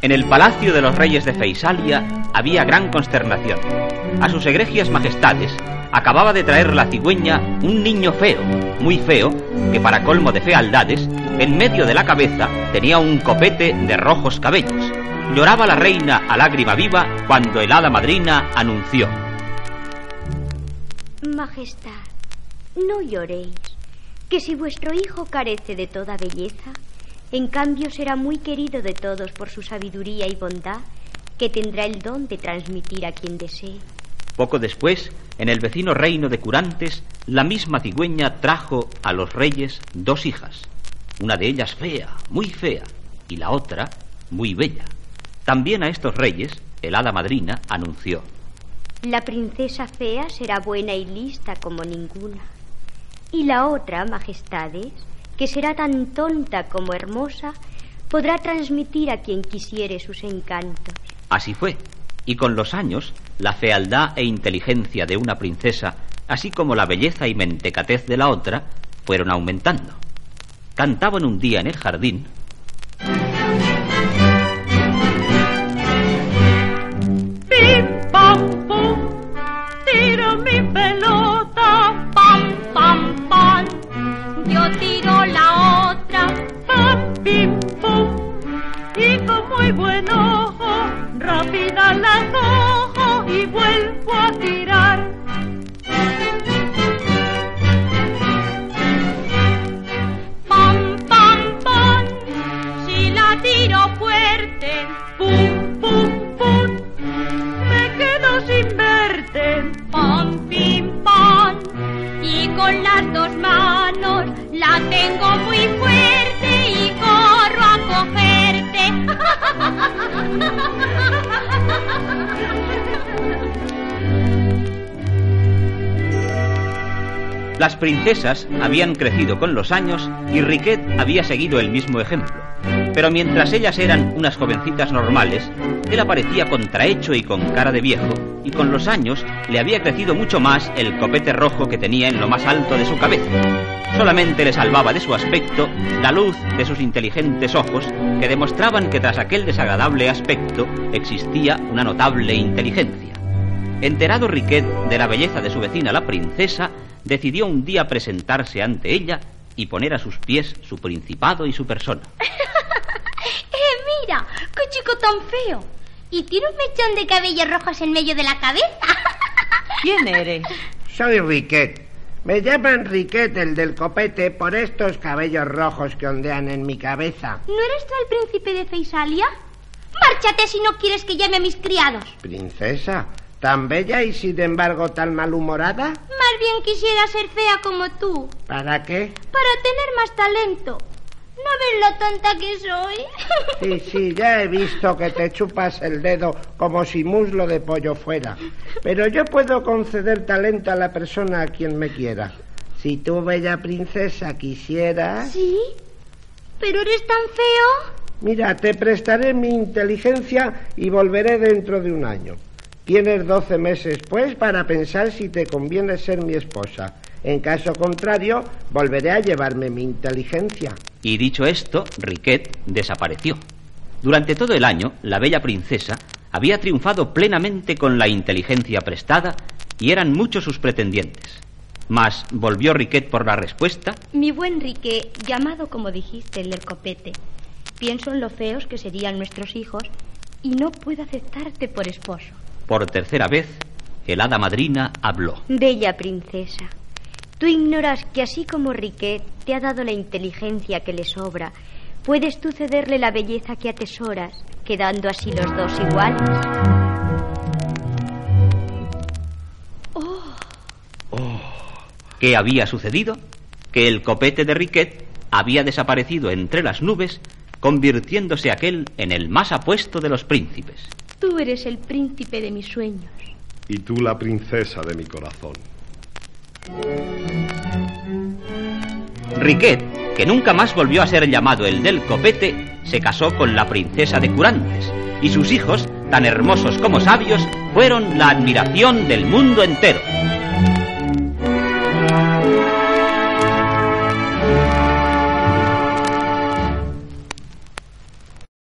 En el palacio de los reyes de Feisalia había gran consternación. A sus egregias majestades acababa de traer la cigüeña un niño feo, muy feo, que para colmo de fealdades, en medio de la cabeza tenía un copete de rojos cabellos. Lloraba la reina a lágrima viva cuando el hada madrina anunció. Majestad, no lloréis, que si vuestro hijo carece de toda belleza, en cambio será muy querido de todos por su sabiduría y bondad, que tendrá el don de transmitir a quien desee. Poco después, en el vecino reino de Curantes, la misma cigüeña trajo a los reyes dos hijas, una de ellas fea, muy fea, y la otra muy bella. También a estos reyes, el hada madrina anunció. La princesa fea será buena y lista como ninguna. Y la otra, majestades, que será tan tonta como hermosa, podrá transmitir a quien quisiere sus encantos. Así fue, y con los años, la fealdad e inteligencia de una princesa, así como la belleza y mentecatez de la otra, fueron aumentando. Cantaban un día en el jardín. Las princesas habían crecido con los años y Riquet había seguido el mismo ejemplo. Pero mientras ellas eran unas jovencitas normales, él aparecía contrahecho y con cara de viejo, y con los años le había crecido mucho más el copete rojo que tenía en lo más alto de su cabeza. Solamente le salvaba de su aspecto la luz de sus inteligentes ojos que demostraban que tras aquel desagradable aspecto existía una notable inteligencia. Enterado Riquet de la belleza de su vecina la princesa, decidió un día presentarse ante ella y poner a sus pies su principado y su persona. ¡Eh, mira! ¡Qué chico tan feo! Y tiene un mechón de cabellos rojos en medio de la cabeza. ¿Quién eres? Soy Riquet. Me llaman Riquet el del copete por estos cabellos rojos que ondean en mi cabeza. ¿No eres tú el príncipe de Feisalia? Márchate si no quieres que llame a mis criados. Princesa, tan bella y sin embargo tan malhumorada. Más bien quisiera ser fea como tú. ¿Para qué? Para tener más talento. ¿No ves lo tonta que soy? Sí, sí, ya he visto que te chupas el dedo como si muslo de pollo fuera. Pero yo puedo conceder talento a la persona a quien me quiera. Si tú, bella princesa, quisieras... ¿Sí? ¿Pero eres tan feo? Mira, te prestaré mi inteligencia y volveré dentro de un año. Tienes doce meses, pues, para pensar si te conviene ser mi esposa. En caso contrario, volveré a llevarme mi inteligencia. Y dicho esto, Riquet desapareció. Durante todo el año, la bella princesa había triunfado plenamente con la inteligencia prestada y eran muchos sus pretendientes. Mas volvió Riquet por la respuesta. Mi buen Riquet, llamado como dijiste el del copete, pienso en lo feos que serían nuestros hijos y no puedo aceptarte por esposo. Por tercera vez, el hada madrina habló. Bella princesa, tú ignoras que así como Riquet te ha dado la inteligencia que le sobra, puedes tú cederle la belleza que atesoras, quedando así los dos iguales. ¿Qué había sucedido? Que el copete de Riquet había desaparecido entre las nubes, convirtiéndose aquel en el más apuesto de los príncipes. Tú eres el príncipe de mis sueños. Y tú la princesa de mi corazón. Riquet, que nunca más volvió a ser llamado el del copete, se casó con la princesa de Curantes, y sus hijos, tan hermosos como sabios, fueron la admiración del mundo entero.